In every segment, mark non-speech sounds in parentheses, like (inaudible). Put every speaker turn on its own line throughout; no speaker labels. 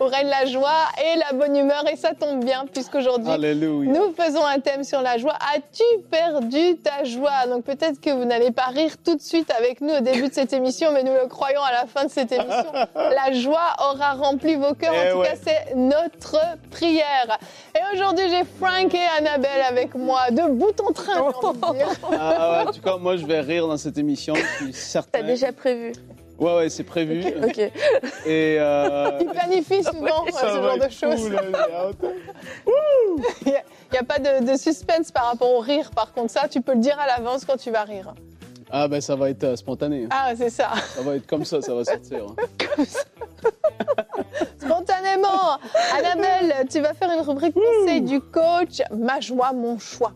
où règne la joie et la bonne humeur. Et ça tombe bien, puisqu'aujourd'hui, nous faisons un thème sur la joie. As-tu perdu ta joie? Donc peut-être que vous n'allez pas rire tout de suite avec nous au début de cette émission, mais nous le croyons à la fin de cette émission. (laughs) La joie aura rempli vos cœurs.
Eh
en tout
ouais.
cas, c'est notre prière. Et aujourd'hui, j'ai Frank et Annabelle avec moi, de bout en train, envie de dire.
Ah ouais, en tout cas, moi, je vais rire dans cette émission. Je suis certain.
T'as déjà prévu
Ouais, ouais, c'est prévu.
Ok.
Et. Euh...
Il planifie souvent
ça
ce genre de choses.
hâte.
Il n'y a, pas de, de suspense par rapport au rire. Par contre, ça, tu peux le dire à l'avance quand tu vas rire.
Ah, ben, ça va être euh, spontané.
Ah, c'est ça.
Ça va être comme ça, ça va sortir. hein. (laughs)
Spontanément. Annabelle, tu vas faire une rubrique conseil du coach. Ma joie, mon choix.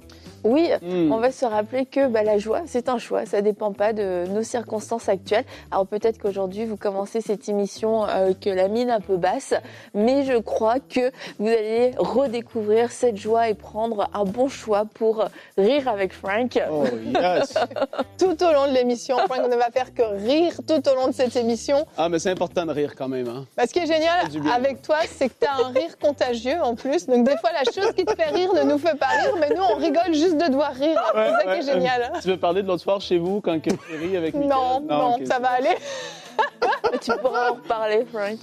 Oui,
Hmm.
on va se rappeler que bah, la joie, c'est un choix. Ça dépend pas de nos circonstances actuelles. Alors peut-être qu'aujourd'hui, vous commencez cette émission euh, que la mine un peu basse, mais je crois que vous allez redécouvrir cette joie et prendre un bon choix pour rire avec Frank.
Oh, yes. (laughs)
Tout au long de l'émission, Frank ne va faire que rire tout au long de cette émission.
Ah, mais c'est important de rire quand même. Hein.
Bah, ce qui est génial avec toi, c'est que tu as un rire contagieux en plus. Donc des fois, la chose qui te fait rire ne nous fait pas rire, mais nous, on rigole juste de devoir rire. c'est ça qui est génial.
Tu veux parler de l'autre soir chez vous quand ris avec Mickaël?
Non, non, ça va aller.
tu pourras en reparler, Frank.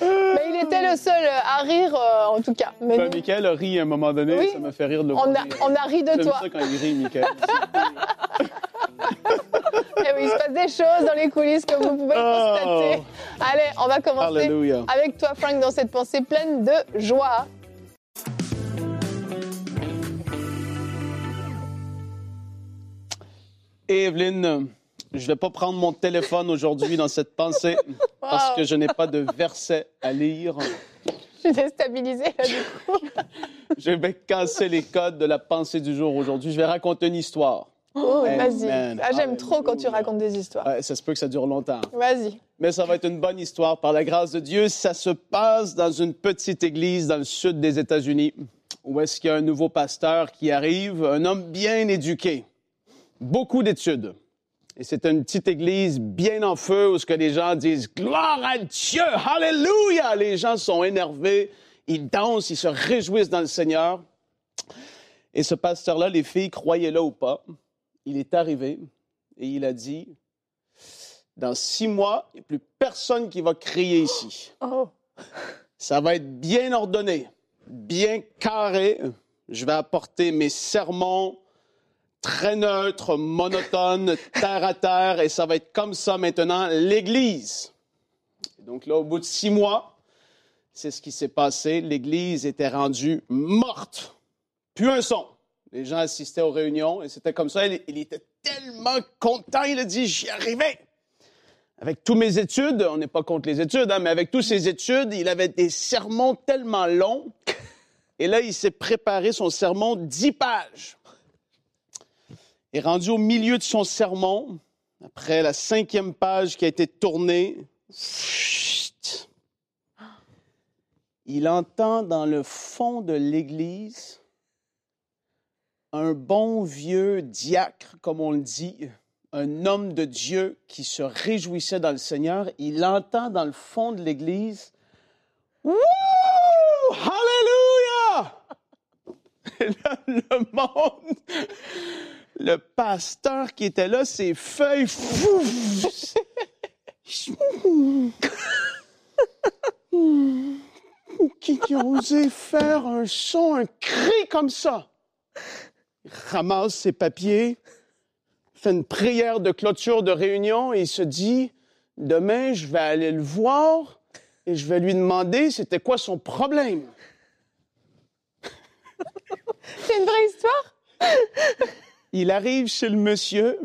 Mais il était le seul à rire, euh, en tout cas. Mais
Ben, Mickaël a ri à un moment donné,
Oui.
ça me fait rire de le
on,
voir
a,
rire.
on a ri de toi.
ça quand il rit, Mickaël. (laughs)
Et oui, il se passe des choses dans les coulisses que vous pouvez
Oh.
constater. Allez, on va commencer avec toi, Frank, dans cette pensée pleine de joie.
Et Evelyne, je vais pas prendre mon téléphone aujourd'hui dans cette pensée (laughs) parce que je n'ai pas de verset à lire.
Je suis déstabilisée, là, du coup. (laughs)
Je vais casser les codes de la pensée du jour aujourd'hui. Je vais raconter une histoire.
Oh. Vas-y. Ah, J'aime trop quand tu racontes des histoires.
Ouais, ça se peut que ça dure longtemps.
Vas-y.
Mais ça va être une bonne histoire par la grâce de Dieu. Ça se passe dans une petite église dans le sud des États-Unis où est-ce qu'il y a un nouveau pasteur qui arrive, un homme bien éduqué, beaucoup d'études. Et c'est une petite église bien en feu où ce que les gens disent gloire à Dieu, hallelujah. Les gens sont énervés, ils dansent, ils se réjouissent dans le Seigneur. Et ce pasteur-là, les filles, croyaient-le ou pas, il est arrivé et il a dit dans six mois, il n'y a plus personne qui va crier ici.
Oh.
Ça va être bien ordonné, bien carré. Je vais apporter mes sermons très neutres, monotones, terre à terre, et ça va être comme ça maintenant l'Église. Donc là, au bout de six mois, c'est ce qui s'est passé. L'Église était rendue morte. Plus un son. Les gens assistaient aux réunions et c'était comme ça. Il, il était tellement content. Il a dit, j'y arrivais. Avec tous mes études, on n'est pas contre les études, hein, mais avec toutes ses études, il avait des sermons tellement longs. Et là, il s'est préparé son sermon dix pages. Et rendu au milieu de son sermon, après la cinquième page qui a été tournée, il entend dans le fond de l'église un bon vieux diacre, comme on le dit, un homme de Dieu qui se réjouissait dans le Seigneur. Il entend dans le fond de l'église Wouh! Hallelujah! (laughs) Et là, le monde, le pasteur qui était là, ses feuilles. fou, qui, qui a osé faire un son, un cri comme ça? Il ramasse ses papiers, fait une prière de clôture de réunion et il se dit Demain, je vais aller le voir et je vais lui demander c'était quoi son problème.
C'est une vraie histoire?
Il arrive chez le monsieur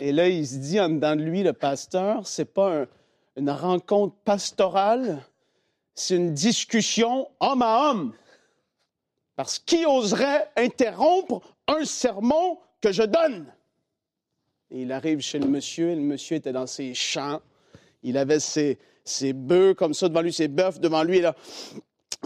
et là, il se dit en dedans de lui, le pasteur, c'est pas un- une rencontre pastorale, c'est une discussion homme à homme. Parce qui oserait interrompre un sermon que je donne? Et il arrive chez le monsieur, et le monsieur était dans ses champs. Il avait ses, ses bœufs comme ça devant lui, ses bœufs devant lui. Et là,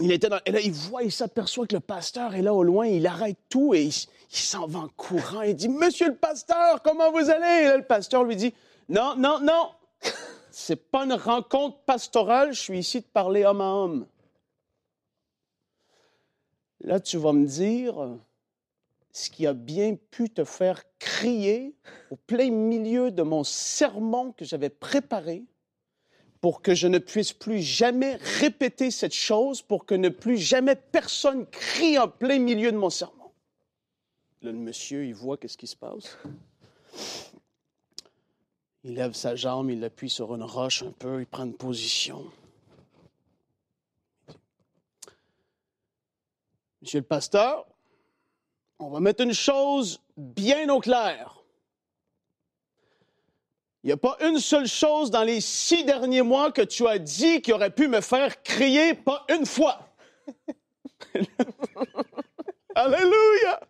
il était dans, et là, il voit, il s'aperçoit que le pasteur est là au loin. Il arrête tout et il, s'en va en courant. Il dit, Monsieur le pasteur, comment vous allez? Et là, le pasteur lui dit, Non, non, non. (laughs) C'est pas une rencontre pastorale. Je suis ici de parler homme à homme. Là, tu vas me dire ce qui a bien pu te faire crier au plein milieu de mon sermon que j'avais préparé pour que je ne puisse plus jamais répéter cette chose, pour que ne plus jamais personne crie en plein milieu de mon sermon. Là, le monsieur, il voit qu'est-ce qui se passe. Il lève sa jambe, il l'appuie sur une roche un peu, il prend une position. Monsieur le pasteur, on va mettre une chose bien au clair. Il n'y a pas une seule chose dans les six derniers mois que tu as dit qui aurait pu me faire crier, pas une fois. (laughs) Alléluia!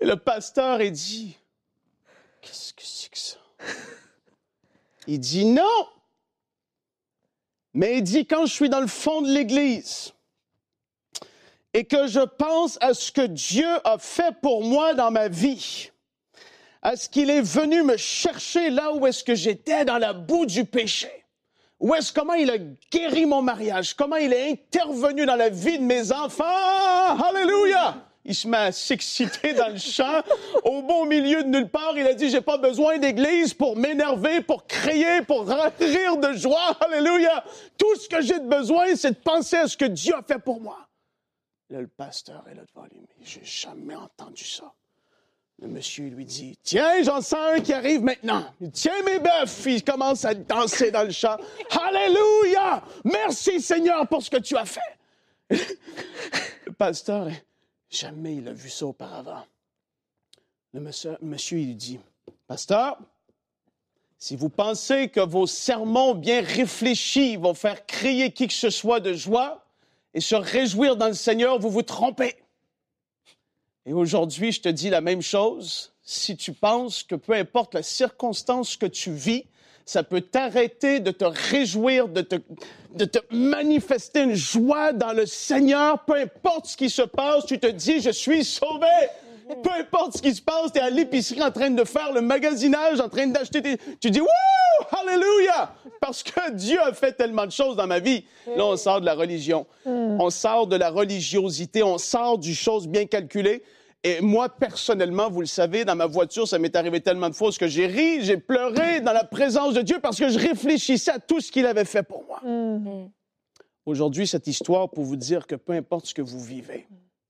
Et le pasteur est dit, qu'est-ce que c'est que ça? Il dit non. Mais il dit quand je suis dans le fond de l'église et que je pense à ce que Dieu a fait pour moi dans ma vie, à ce qu'il est venu me chercher là où est-ce que j'étais dans la boue du péché. Où est-ce comment il a guéri mon mariage, comment il est intervenu dans la vie de mes enfants? Alléluia! Il se met à s'exciter dans le champ. (laughs) Au beau milieu de nulle part, il a dit, j'ai pas besoin d'église pour m'énerver, pour crier, pour rire de joie. Alléluia. Tout ce que j'ai de besoin, c'est de penser à ce que Dieu a fait pour moi. Là, le pasteur est là devant lui. Mais j'ai jamais entendu ça. Le monsieur lui dit, tiens, j'en sens un qui arrive maintenant. Tiens mes bœufs. Il commence à danser dans le champ. Alléluia. Merci Seigneur pour ce que tu as fait. (laughs) le pasteur Jamais il a vu ça auparavant. Le monsieur, monsieur il lui dit, Pasteur, si vous pensez que vos sermons bien réfléchis vont faire crier qui que ce soit de joie et se réjouir dans le Seigneur, vous vous trompez. Et aujourd'hui, je te dis la même chose. Si tu penses que peu importe la circonstance que tu vis, ça peut t'arrêter de te réjouir, de te, de te manifester une joie dans le Seigneur. Peu importe ce qui se passe, tu te dis, je suis sauvé. Peu importe ce qui se passe, tu es à l'épicerie en train de faire le magasinage, en train d'acheter tes... Tu dis, wouh, hallelujah, parce que Dieu a fait tellement de choses dans ma vie. Là, on sort de la religion. On sort de la religiosité, on sort du chose bien calculé. Et moi, personnellement, vous le savez, dans ma voiture, ça m'est arrivé tellement de fois que j'ai ri, j'ai pleuré dans la présence de Dieu parce que je réfléchissais à tout ce qu'il avait fait pour moi.
Mhm.
Aujourd'hui, cette histoire pour vous dire que peu importe ce que vous vivez,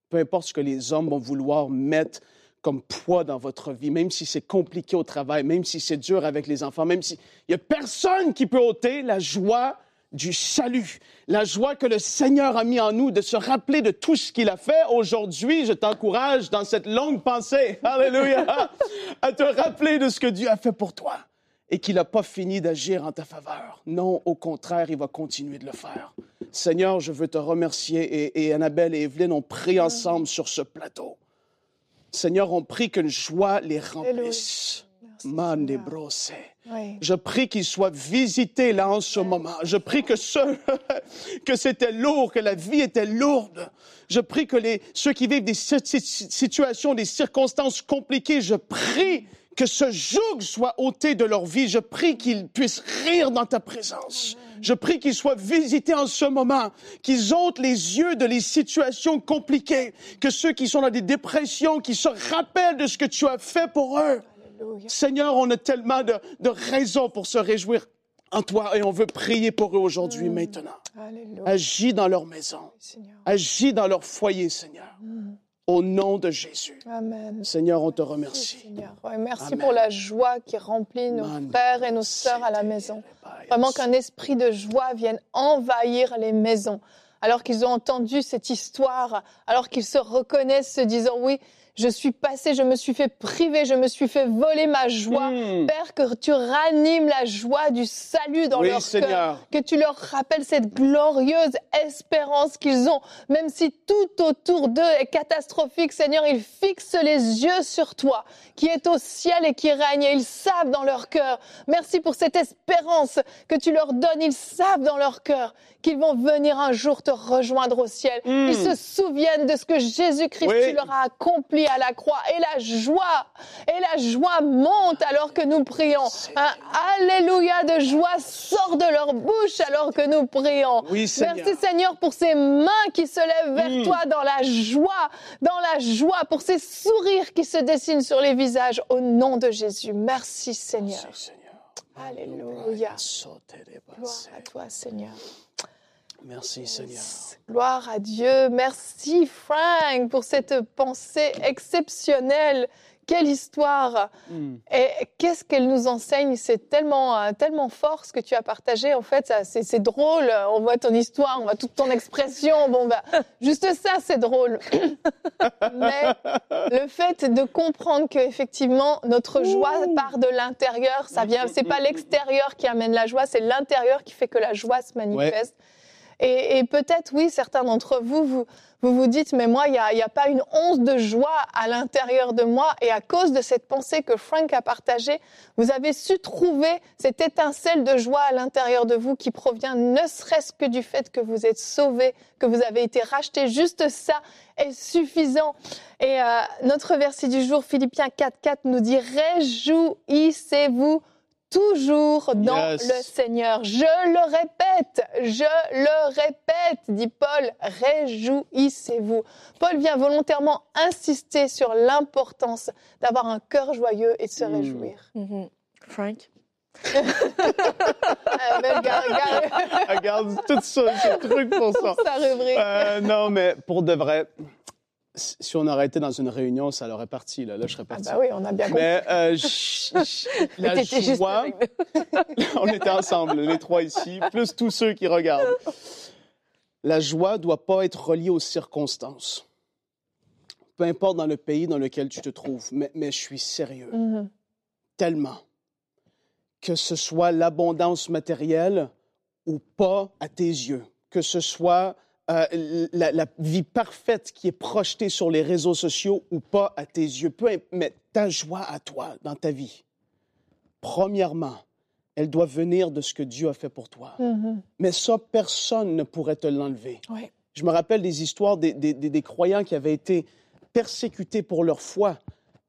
peu importe ce que les hommes vont vouloir mettre comme poids dans votre vie, même si c'est compliqué au travail, même si c'est dur avec les enfants, même s'il n'y a personne qui peut ôter la joie du salut, la joie que le Seigneur a mis en nous, de se rappeler de tout ce qu'il a fait. Aujourd'hui, je t'encourage dans cette longue pensée, (laughs) alléluia, à te rappeler de ce que Dieu a fait pour toi et qu'il n'a pas fini d'agir en ta faveur. Non, au contraire, il va continuer de le faire. Seigneur, je veux te remercier et, Annabelle et Evelyne ont prié ensemble sur ce plateau. Seigneur, on prie qu'une joie les remplisse.
Oui.
Je prie qu'il soit visité là en ce moment. Je prie que ce, (laughs) que c'était lourd, que la vie était lourde. Je prie que les, ceux qui vivent des si- si- situations, des circonstances compliquées, je prie que ce joug soit ôté de leur vie. Je prie qu'ils puissent rire dans ta présence. Je prie qu'ils soient visités en ce moment, qu'ils ôtent les yeux de les situations compliquées, que ceux qui sont dans des dépressions, qui se rappellent de ce que tu as fait pour eux. Seigneur, on a tellement de, de raisons pour se réjouir en toi et on veut prier pour eux aujourd'hui, maintenant.
Alléluia.
Agis dans leur maison, agis dans leur foyer, Seigneur. Au nom de Jésus.
Amen.
Seigneur, on te
Merci,
remercie.
Seigneur. Ouais, merci
Amen.
pour la joie qui remplit nos
Man,
frères et nos sœurs à la maison.
les
Vraiment
bails.
qu'un esprit de joie vienne envahir les maisons. Alors qu'ils ont entendu cette histoire, alors qu'ils se reconnaissent, se disant oui, je suis passé, je me suis fait priver, je me suis fait voler ma joie.
Mm.
Père, que tu ranimes la joie du salut dans
Oui,
leur cœur, que tu leur rappelles cette glorieuse espérance qu'ils ont, même si tout autour d'eux est catastrophique, Seigneur, ils fixent les yeux sur toi, qui est au ciel et qui règne, et ils savent dans leur cœur. Merci pour cette espérance que tu leur donnes, ils savent dans leur cœur qu'ils vont venir un jour te rejoindre au ciel.
Mm.
Ils se souviennent de ce que Jésus-Christ
Oui.
tu leur as accompli à la croix, et la joie, et la joie monte alors que nous prions. Un alléluia de joie sort de leur bouche alors que nous prions.
Oui, Seigneur.
Merci Seigneur pour ces mains qui se lèvent vers
Mm.
toi dans la joie, dans la joie, pour ces sourires qui se dessinent sur les visages au nom de Jésus. Merci Seigneur.
Merci, Seigneur.
Alléluia.
Gloire
à toi Seigneur.
Merci, Seigneur.
Gloire à Dieu. Merci Frank pour cette pensée exceptionnelle. Quelle histoire
Mm.
Et qu'est-ce qu'elle nous enseigne? C'est tellement, euh, tellement fort ce que tu as partagé. En fait, ça, c'est, c'est drôle. On voit ton histoire, on voit toute ton expression. Bon, bah, juste ça, c'est drôle. (laughs) Mais le fait de comprendre que effectivement notre joie part de l'intérieur, ça vient. C'est pas l'extérieur qui amène la joie, c'est l'intérieur qui fait que la joie se manifeste. Et, peut-être, oui, certains d'entre vous, vous vous, dites, mais moi, il n'y a pas une once de joie à l'intérieur de moi. Et à cause de cette pensée que Frank a partagée, vous avez su trouver cette étincelle de joie à l'intérieur de vous qui provient ne serait-ce que du fait que vous êtes sauvé, que vous avez été racheté. Juste ça est suffisant. Et euh, notre verset du jour, Philippiens 4.4, nous dit, réjouissez-vous toujours dans
Yes.
le Seigneur. Je le répète, je le répète, dit Paul, réjouissez-vous. Paul vient volontairement insister sur l'importance d'avoir un cœur joyeux et de se
Mm.
réjouir.
Mhm. Frank? (laughs)
Ah, ben, regarde, regarde
Regarde tout ça, ce truc pour ça. (laughs)
sa rubrique.
Euh, non, mais pour de vrai, si on aurait été dans une réunion, ça l'aurait parti. Là, là je serais
Ah
parti.
bah oui, on a bien compris. (laughs)
Mais euh, j- la joie, (laughs) on était ensemble, les trois ici, plus tous ceux qui regardent. La joie doit pas être reliée aux circonstances. Peu importe dans le pays dans lequel tu te trouves, mais, mais je suis sérieux.
Mhm.
tellement que ce soit l'abondance matérielle ou pas à tes yeux, que ce soit euh, la, la vie parfaite qui est projetée sur les réseaux sociaux ou pas à tes yeux, peu mais ta joie à toi dans ta vie, premièrement, elle doit venir de ce que Dieu a fait pour toi.
Mhm.
Mais ça, personne ne pourrait te l'enlever. Je me rappelle des histoires des, des- des- des croyants qui avaient été persécutés pour leur foi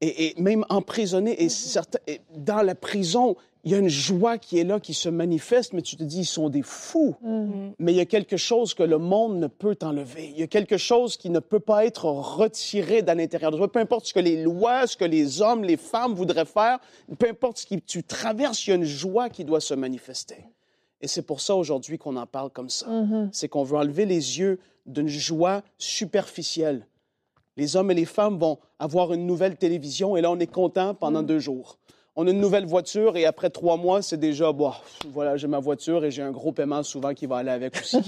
et, et même emprisonnés. Et, certains, et dans la prison, il y a une joie qui est là, qui se manifeste, mais tu te dis, ils sont des fous.
Mhm.
Mais il y a quelque chose que le monde ne peut t'enlever. Il y a quelque chose qui ne peut pas être retiré d'à l'intérieur de toi. Peu importe ce que les lois, ce que les hommes, les femmes voudraient faire, peu importe ce que tu traverses, il y a une joie qui doit se manifester. Et c'est pour ça aujourd'hui qu'on en parle comme ça.
Mhm.
C'est qu'on veut enlever les yeux d'une joie superficielle. Les hommes et les femmes vont avoir une nouvelle télévision et là, on est content pendant deux jours. On a une nouvelle voiture et après trois mois, c'est déjà, bon, voilà, j'ai ma voiture et j'ai un gros paiement souvent qui va aller avec aussi. (laughs)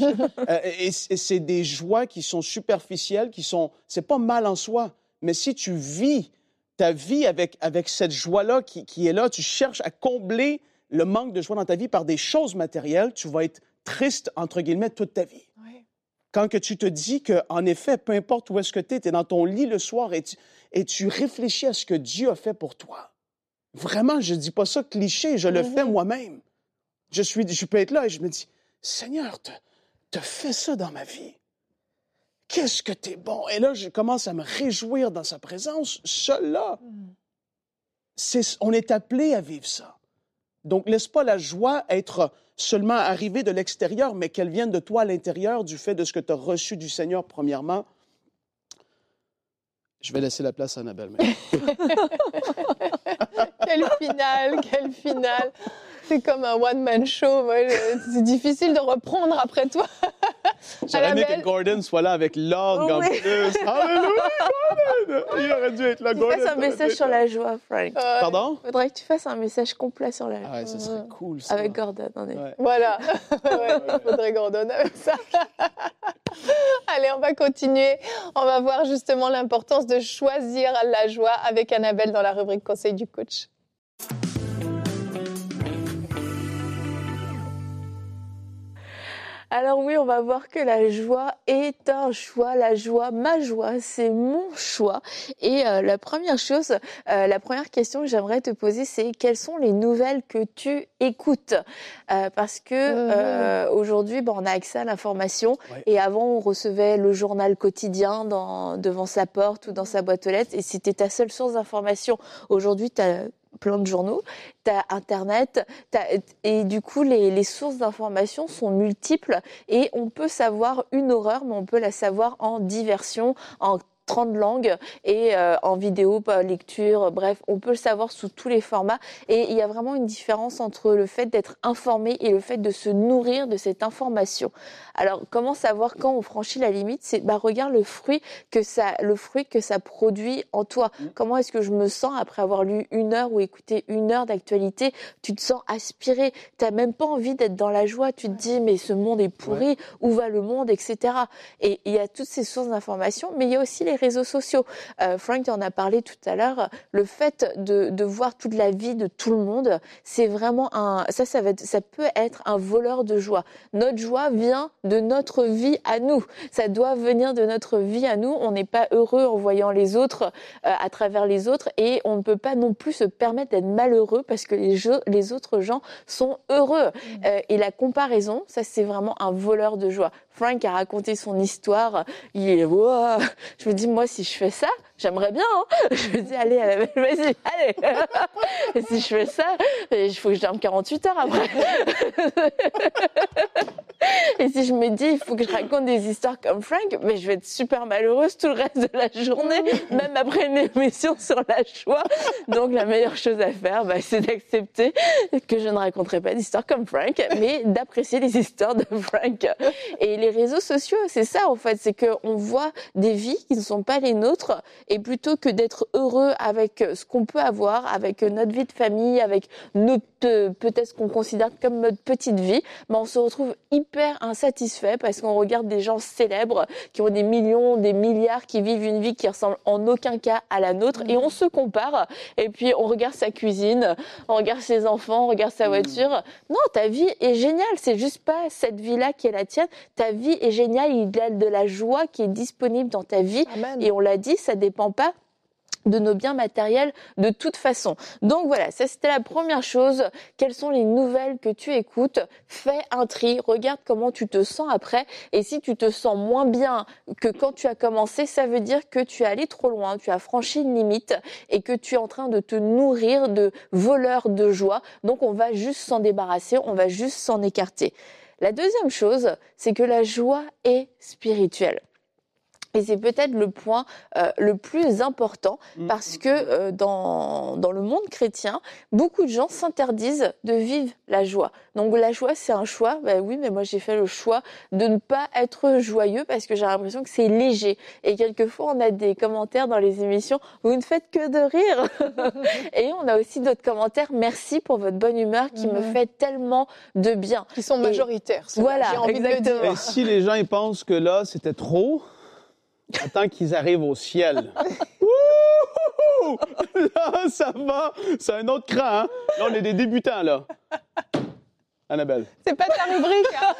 Euh, et et c'est des joies qui sont superficielles, qui sont, c'est pas mal en soi, mais si tu vis ta vie avec, avec cette joie-là qui, qui est là, tu cherches à combler le manque de joie dans ta vie par des choses matérielles, tu vas être triste, entre guillemets, toute ta vie quand que tu te dis que, en effet, peu importe où est-ce que tu es, tu es dans ton lit le soir et tu, et tu réfléchis à ce que Dieu a fait pour toi. Vraiment, je dis pas ça cliché, je le fais moi-même. Je, suis, je peux être là et je me dis, Seigneur, tu as fait ça dans ma vie. Qu'est-ce que tu es bon? Et là, je commence à me réjouir dans sa présence, seul là. C'est- on est appelé à vivre ça. Donc, laisse pas la joie être seulement arrivée de l'extérieur, mais qu'elle vienne de toi à l'intérieur, du fait de ce que tu as reçu du Seigneur, premièrement. Je vais laisser la place à Annabelle. (laughs)
Quel final, quel final. C'est comme un one-man show. C'est difficile de reprendre après toi. (laughs)
J'aurais aimé que Gordon soit là avec l'orgue en
Oui.
plus. (laughs) Alléluia, Gordon! Il aurait dû être là.
Tu fasses un message sur la joie, Frank.
Euh,
Pardon?
Faudrait que tu fasses un message complet sur la
Ah
joie.
ouais, ce serait cool, ça.
Avec Gordon, on est.
Ouais.
Voilà. (laughs) Ouais, il faudrait donne avec ça. Allez, on va continuer. On va voir justement l'importance de choisir la joie avec Annabelle dans la rubrique Conseil du coach.
Alors oui, on va voir que la joie est un choix. La joie, ma joie, c'est mon choix. Et euh, la première chose, euh, la première question que j'aimerais te poser, c'est quelles sont les nouvelles que tu écoutes? Euh, Parce que euh, aujourd'hui, bon, on a accès à l'information.
Ouais.
Et avant, on recevait le journal quotidien dans, devant sa porte ou dans sa boîte aux lettres. Et c'était ta seule source d'information. Aujourd'hui, tu as plein de journaux, tu as Internet, t'as- et du coup, les, les sources d'information sont multiples et on peut savoir une horreur, mais on peut la savoir en diversion, en 30 langues et euh, en vidéo, pas lecture, bref, on peut le savoir sous tous les formats. Et il y a vraiment une différence entre le fait d'être informé et le fait de se nourrir de cette information. Alors, comment savoir quand on franchit la limite? C'est bah regarde le fruit que ça, le fruit que ça produit en toi. Comment est-ce que je me sens après avoir lu une heure ou écouté une heure d'actualité? Tu te sens aspiré. T'as même pas envie d'être dans la joie. Tu te dis mais ce monde est pourri. Où va le monde, etc. Et il y a toutes ces sources d'informations, mais il y a aussi les réseaux sociaux. Euh, Frank en a parlé tout à l'heure. Le fait de, de voir toute la vie de tout le monde, c'est vraiment un. Ça, ça va être, ça peut être un voleur de joie. Notre joie vient de notre vie à nous. Ça doit venir de notre vie à nous. On n'est pas heureux en voyant les autres euh, à travers les autres et on ne peut pas non plus se permettre d'être malheureux parce que les, jeux, les autres gens sont heureux. Euh, et la comparaison, ça c'est vraiment un voleur de joie. Frank a raconté son histoire. Il est, Wow. je me dis moi si je fais ça, j'aimerais bien. hein. (laughs) Je me dis allez, allez, (laughs) vas-y, allez. (laughs) Et si je fais ça, il faut que je dorme 48 heures après. Et si je me dis, il faut que je raconte des histoires comme Frank, mais je vais être super malheureuse tout le reste de la journée, même après une émission sur la joie. Donc la meilleure chose à faire, bah, c'est d'accepter que je ne raconterai pas d'histoires comme Frank, mais d'apprécier les histoires de Frank. Et les réseaux sociaux, c'est ça en fait, c'est qu'on voit des vies qui ne sont pas les nôtres, et plutôt que d'être heureux avec ce qu'on peut avoir, avec notre vie de famille, avec notre peut-être ce qu'on considère comme notre petite vie, mais on se retrouve hyper insatisfait parce qu'on regarde des gens célèbres qui ont des millions, des milliards, qui vivent une vie qui ressemble en aucun cas à la nôtre et on se compare et puis on regarde sa cuisine, on regarde ses enfants, on regarde sa voiture. Non, ta vie est géniale, c'est juste pas cette vie-là qui est la tienne. Ta vie est géniale, il y a de la joie qui est disponible dans ta vie
Amen.
et on l'a dit, ça dépend pas de nos biens matériels de toute façon. Donc voilà, ça c'était la première chose. Quelles sont les nouvelles que tu écoutes? Fais un tri, regarde comment tu te sens après. Et si tu te sens moins bien que quand tu as commencé, ça veut dire que tu es allé trop loin, tu as franchi une limite et que tu es en train de te nourrir de voleurs de joie. Donc on va juste s'en débarrasser, on va juste s'en écarter. La deuxième chose, c'est que la joie est spirituelle. Et c'est peut-être le point euh, le plus important parce que euh, dans, dans le monde chrétien, beaucoup de gens s'interdisent de vivre la joie. Donc la joie, c'est un choix. Ben oui, mais moi j'ai fait le choix de ne pas être joyeux parce que j'ai l'impression que c'est léger. Et quelquefois, on a des commentaires dans les émissions, vous ne faites que de rire. (laughs) Et on a aussi d'autres commentaires, merci pour votre bonne humeur qui me fait tellement de bien.
Qui sont majoritaires.
Voilà,
j'ai envie de dire.
Et si les gens ils pensent que là, c'était trop, attends qu'ils arrivent au ciel. (laughs) Wouhou! Là, ça va. C'est un autre cran, hein? Là, on est des débutants, là. Annabelle.
C'est pas ta rubrique. hein.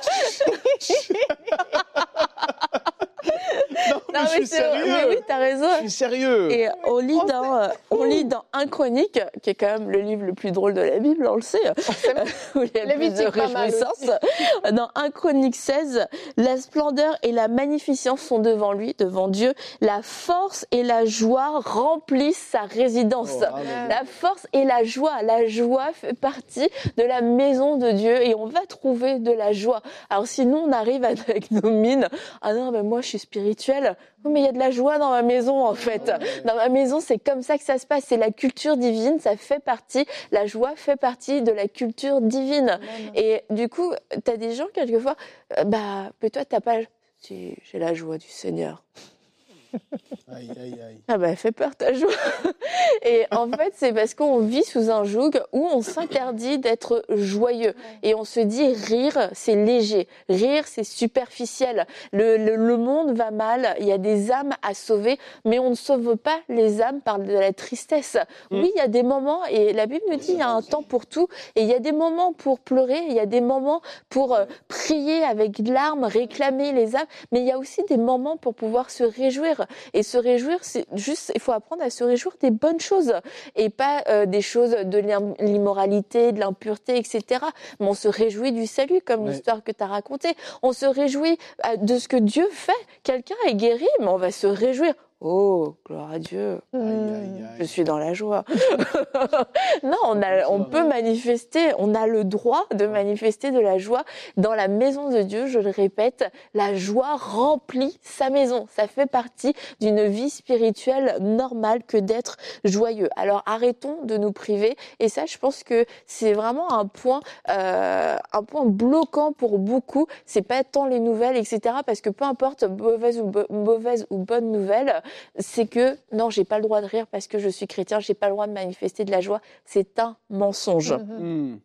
(laughs)
Non, mais
Non,
je suis
mais, c'est- mais
sérieux.
oui, t'as raison.
Je suis sérieux.
Et on lit dans, euh, on lit dans Un Chronique, qui est quand même le livre le plus drôle de la Bible, on le sait, (laughs) où il y a le plus de réjouissance. Dans 1 Chronique 16, la splendeur et la magnificence sont devant lui, devant Dieu. La force et la joie remplissent sa résidence.
Oh.
La force et la joie. La joie fait partie de la maison de Dieu et on va trouver de la joie. Alors si nous on arrive avec nos mines, ah non mais moi je suis spirituelle. Mais il y a de la joie dans ma maison en fait. Dans ma maison c'est comme ça que ça se passe. C'est la culture divine, ça fait partie. La joie fait partie de la culture divine. Et du coup, t'as des gens quelquefois, euh, bah, mais toi t'as pas. Si, j'ai la joie du Seigneur.
Aïe, aïe, aïe.
Ah bah, fait peur ta joie. (laughs) Et en fait, c'est parce qu'on vit sous un joug où on s'interdit d'être joyeux. Et on se dit rire, c'est léger. Rire, c'est superficiel. Le, le, le monde va mal, il y a des âmes à sauver, mais on ne sauve pas les âmes par de la tristesse.
Mm.
Oui, il y a des moments, et la Bible nous dit, il y a un temps pour tout, et il y a des moments pour pleurer, il y a des moments pour euh, prier avec larmes, réclamer les âmes, mais il y a aussi des moments pour pouvoir se réjouir. Et se réjouir, c'est juste, il faut apprendre à se réjouir des bonnes choses et pas euh, des choses de l'im- l'immoralité, de l'impureté, etc. Mais on se réjouit du salut, comme l'histoire que tu as racontée. On se réjouit euh, de ce que Dieu fait. Quelqu'un est guéri, mais on va se réjouir. Oh, gloire à Dieu.
Aïe, aïe,
Hmm.
Je
aïe.
suis dans la joie. (laughs) non, on, a, on peut manifester, on a le droit de manifester de la joie dans la maison de Dieu. Je le répète, la joie remplit sa maison. Ça fait partie d'une vie spirituelle normale que d'être joyeux. Alors arrêtons de nous priver. Et ça, je pense que c'est vraiment un point, euh, un point bloquant pour beaucoup. C'est pas tant les nouvelles, etc. Parce que peu importe mauvaise ou, bo- mauvaise ou bonne nouvelle, c'est que non, j'ai pas le droit de rire parce que je suis chrétien, j'ai pas le droit de manifester de la joie. C'est un mensonge.
Mhm.
Hmm.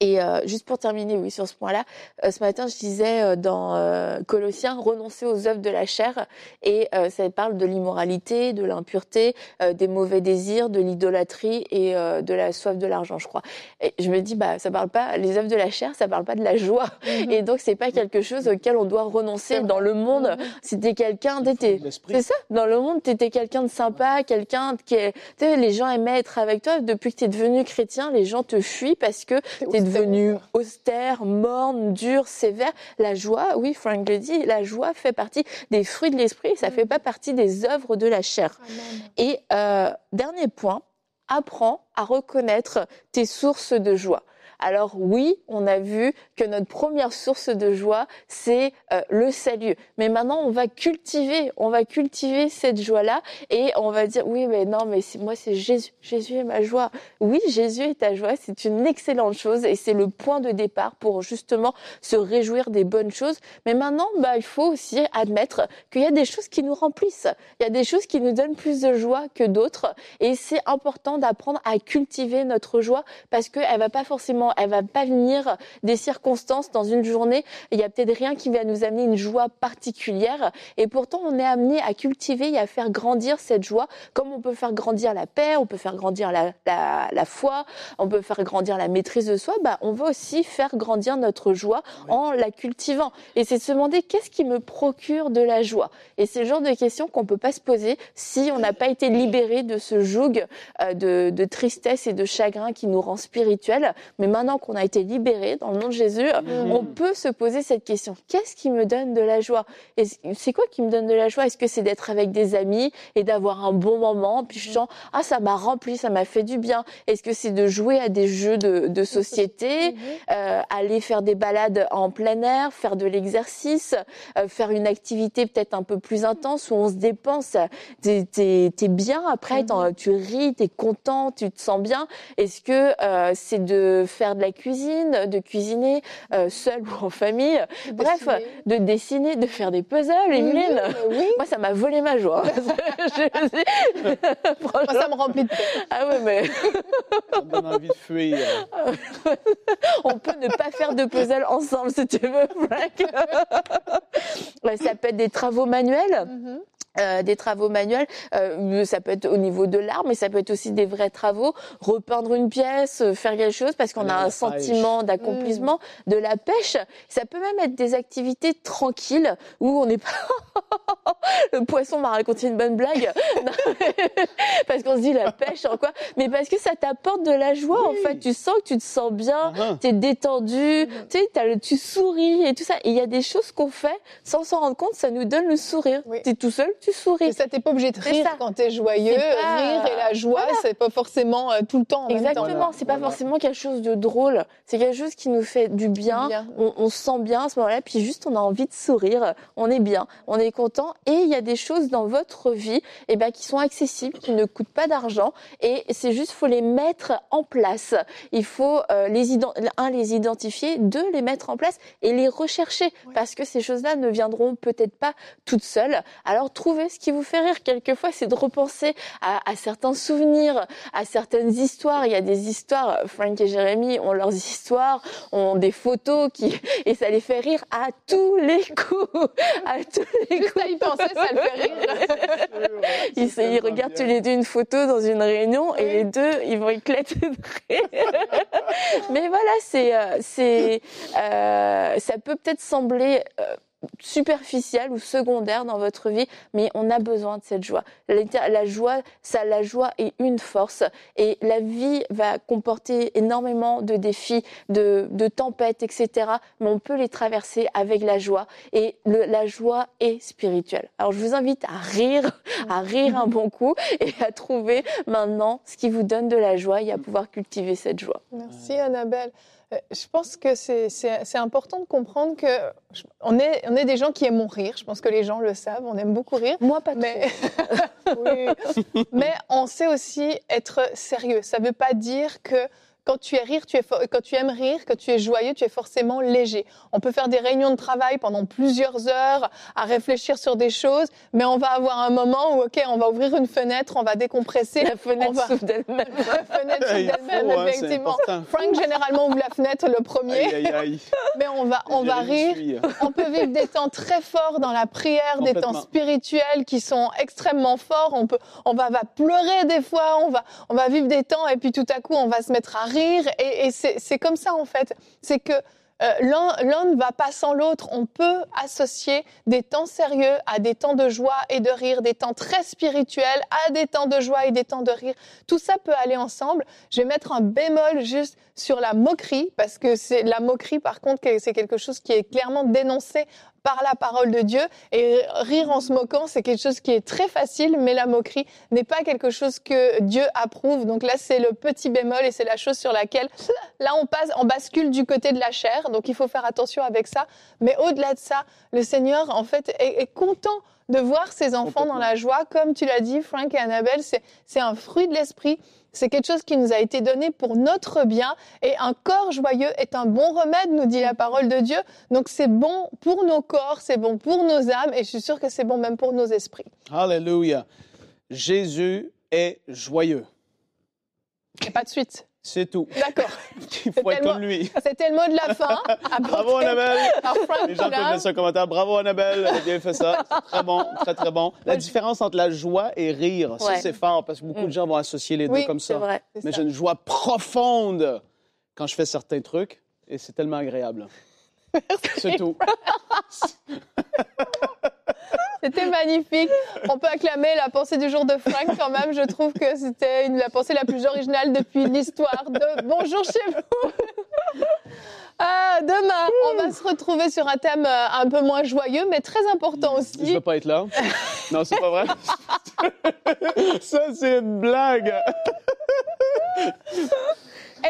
Et euh, juste pour terminer, oui, sur ce point-là, euh, ce matin, je disais euh, dans Colossiens, renoncer aux œuvres de la chair, et ça parle de l'immoralité, de l'impureté, des mauvais désirs, de l'idolâtrie et de la soif de l'argent, je crois. Et je me dis, bah, ça parle pas, les œuvres de la chair, ça parle pas de la joie, et donc c'est pas quelque chose auquel on doit renoncer dans le monde.
Mhm.
Si t'es quelqu'un, t'étais c'est ça. Dans le monde, t'étais quelqu'un de sympa, quelqu'un qui est, tu sais, les gens aimaient être avec toi. Depuis que t'es devenu chrétien, les gens te fuient parce que
T'es
t'es
austère.
devenu austère, morne, dur, sévère. La joie, oui, Frank le dit, la joie fait partie des fruits de l'esprit. Ça
Mm.
fait pas partie des œuvres de la chair.
Amen.
Et euh, dernier point, apprends à reconnaître tes sources de joie. Alors oui, on a vu que notre première source de joie, c'est euh, le salut. Mais maintenant, on va cultiver, on va cultiver cette joie-là et on va dire oui, mais non, mais moi c'est Jésus. Jésus est ma joie. Oui, Jésus est ta joie. C'est une excellente chose et c'est le point de départ pour justement se réjouir des bonnes choses. Mais maintenant, bah, il faut aussi admettre qu'il y a des choses qui nous remplissent. Il y a des choses qui nous donnent plus de joie que d'autres. Et c'est important d'apprendre à cultiver notre joie parce qu'elle va pas forcément, elle va pas venir des circonstances dans une journée. Il y a peut-être rien qui va nous amener une joie particulière. Et pourtant, on est amené à cultiver et à faire grandir cette joie comme on peut faire grandir la paix, on peut faire grandir la, la, la foi, on peut faire grandir la maîtrise de soi. Bah, on va aussi faire grandir notre joie en la cultivant. Et c'est de se demander qu'est-ce qui me procure de la joie? Et c'est le genre de questions qu'on peut pas se poser si on n'a pas été libéré de ce joug euh, de, de tristesse et de chagrin qui nous rend spirituels. Mais maintenant qu'on a été libéré dans le nom de Jésus,
Mhm.
on peut se poser cette question. Qu'est-ce qui me donne de la joie? Et c'est quoi qui me donne de la joie? Est-ce que c'est d'être avec des amis et d'avoir un bon moment Puis je sens, ah, ça m'a rempli, ça m'a fait du bien. Est-ce que c'est de jouer à des jeux de, de société euh, aller faire des balades en plein air, faire de l'exercice, euh, faire une activité peut-être un peu plus intense où on se dépense. T'es, t'es bien après, t'en- tu ris, t'es content, tu te sens bien. Est-ce que euh, c'est de faire de la cuisine, de cuisiner euh, seul ou en famille Bref,
Dessiner.
de dessiner, de faire des puzzles,
Oui,
Emeline.
oui, oui.
Moi, ça m'a volé ma joie. (laughs) (laughs) Je
Moi, ça me remplit de
ah ouais, mais
Ça me donne envie de fuir. (laughs)
on peut ne pas faire de puzzle ensemble si tu veux, Frank. Ça peut être des travaux manuels.
Mhm.
Euh, des travaux manuels, euh, ça peut être au niveau de l'art, mais ça peut être aussi des vrais travaux, repeindre une pièce, euh, faire quelque chose parce qu'on a un sentiment d'accomplissement, de la pêche. Ça peut même être des activités tranquilles où on n'est pas. (laughs) Le poisson m'a raconté une bonne blague, (laughs) Non, parce qu'on se dit la pêche en quoi, mais parce que ça t'apporte de la joie en fait. Tu sens que tu te sens bien,
Ah,
t'es détendu, tu sais, t'as le, tu souris et tout ça. Il y a des choses qu'on fait sans s'en rendre compte, ça nous donne le sourire.
Oui.
T'es tout seul, tu
Et
souris.
ça, t'es pas obligé de rire quand t'es joyeux.
Pas-
Rire et la joie, c'est pas forcément euh, tout le temps en.
Exactement, c'est pas
Voilà.
forcément quelque chose de drôle, c'est quelque chose qui nous fait du bien,
Bien.
On, on se sent bien à ce moment-là, puis juste on a envie de sourire, on est bien, on est content, et il y a des choses dans votre vie eh ben, qui sont accessibles, qui ne coûtent pas d'argent, et c'est juste, faut les mettre en place. Il faut euh, les un, les identifier, deux, les mettre en place et les rechercher, parce que ces choses-là ne viendront peut-être pas toutes seules. Alors trouvez ce qui vous fait rire. Quelquefois, c'est de repenser à, à, certains souvenirs, à certaines histoires. Il y a des histoires, Frank et Jérémy ont leurs histoires, ont des photos qui, (laughs) et ça les fait rire à tous les coups. (laughs) À tous les coups.
Ça, ils pensaient, ça le fait rire. (laughs)
ils, ils regardent tous les deux une photo dans une réunion et les deux, ils vont éclater de rire. Mais voilà, c'est, euh, c'est, euh, ça peut peut-être sembler euh, superficielle ou secondaire dans votre vie, mais on a besoin de cette joie. La, joie, ça, la joie est une force et la vie va comporter énormément de défis, de, de tempêtes, etc. Mais on peut les traverser avec la joie et la joie est spirituelle. Alors je vous invite à rire, à rire un bon coup et à trouver maintenant ce qui vous donne de la joie et à pouvoir cultiver cette joie.
Merci Annabelle. Euh, je pense que c'est important de comprendre que on est, on est des gens qui aiment rire. Je pense que les gens le savent. On aime beaucoup rire.
Moi, pas
mais... (laughs) oui. mais on sait aussi être sérieux. Ça ne veut pas dire que quand tu, es rire, tu es quand tu aimes rire, que tu es joyeux, tu es forcément léger. On peut faire des réunions de travail pendant plusieurs heures à réfléchir sur des choses, mais on va avoir un moment où, OK, on va ouvrir une fenêtre, on va décompresser.
La fenêtre
va...
s'ouvre d'elle-même. (laughs)
La fenêtre s'ouvre d'elle-même,
hein,
effectivement. Frank, généralement, ouvre la fenêtre le premier.
Aïe, aïe, aïe.
Mais on va, on va rire. On peut vivre des temps très forts dans la prière, des temps spirituels qui sont extrêmement forts. On peut, on va, va pleurer des fois, on va, on va vivre des temps et puis tout à coup, on va se mettre à rire et, c'est comme ça en fait. C'est que euh, l'un ne va pas sans l'autre. On peut associer des temps sérieux à des temps de joie et de rire, des temps très spirituels à des temps de joie et des temps de rire. Tout ça peut aller ensemble. Je vais mettre un bémol juste sur la moquerie, parce que c'est la moquerie, par contre, c'est quelque chose qui est clairement dénoncé par la parole de Dieu. Et rire en se moquant, c'est quelque chose qui est très facile, mais la moquerie n'est pas quelque chose que Dieu approuve. Donc là, c'est le petit bémol et c'est la chose sur laquelle, là, on passe, on bascule du côté de la chair. Donc il faut faire attention avec ça. Mais au-delà de ça, le Seigneur, en fait, est, est content de voir ses enfants dans la joie. Comme tu l'as dit, Frank et Annabelle, c'est un fruit de l'esprit. C'est quelque chose qui nous a été donné pour notre bien. Et un corps joyeux est un bon remède, nous dit la parole de Dieu. Donc c'est bon pour nos corps, c'est bon pour nos âmes, et je suis sûre que c'est bon même pour nos esprits.
Alléluia. Jésus est joyeux.
Et pas de suite.
C'est tout.
D'accord. (laughs)
Il faut être comme lui.
C'était le mot de la fin. (laughs)
Bravo Annabelle. (laughs) Les gens peuvent mettre ça en commentaire. Bravo Annabelle, elle a bien fait ça. Très bon, très très bon. La différence entre la joie et rire, ça c'est fort parce que beaucoup de gens vont associer les deux comme ça.
vrai.
Mais j'ai une joie profonde quand je fais certains trucs et c'est tellement agréable. C'est tout.
C'était magnifique. On peut acclamer la pensée du jour de Frank quand même. Je trouve que c'était une- la pensée la plus originale depuis l'histoire de Bonjour chez vous. Ah, demain, on va se retrouver sur un thème euh, un peu moins joyeux, mais très important
Je
aussi.
veux pas être là. Non, c'est pas vrai. Ça, c'est une blague.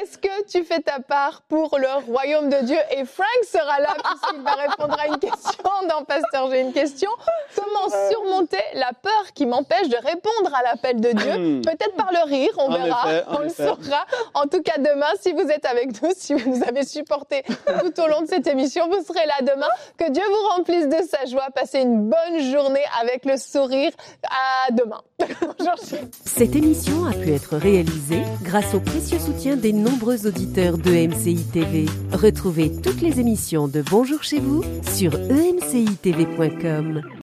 Est-ce que tu fais ta part pour le royaume de Dieu? Et Frank sera là puisqu'il va répondre à une question dans Pasteur, j'ai une question. Comment surmonter la peur qui m'empêche de répondre à l'appel de Dieu?
Hmm.
Peut-être par le rire, on
En
verra,
effet,
on le
effet.
saura. En tout cas, demain, si vous êtes avec nous, si vous nous avez supporté tout au long de cette émission, vous serez là demain. Que Dieu vous remplisse de sa joie. Passez une bonne journée avec le sourire. À demain. (laughs) Bonjour.
Cette émission a pu être réalisée grâce au précieux soutien des nombreux auditeurs de TV. Retrouvez toutes les émissions de Bonjour chez vous sur emcitv.com.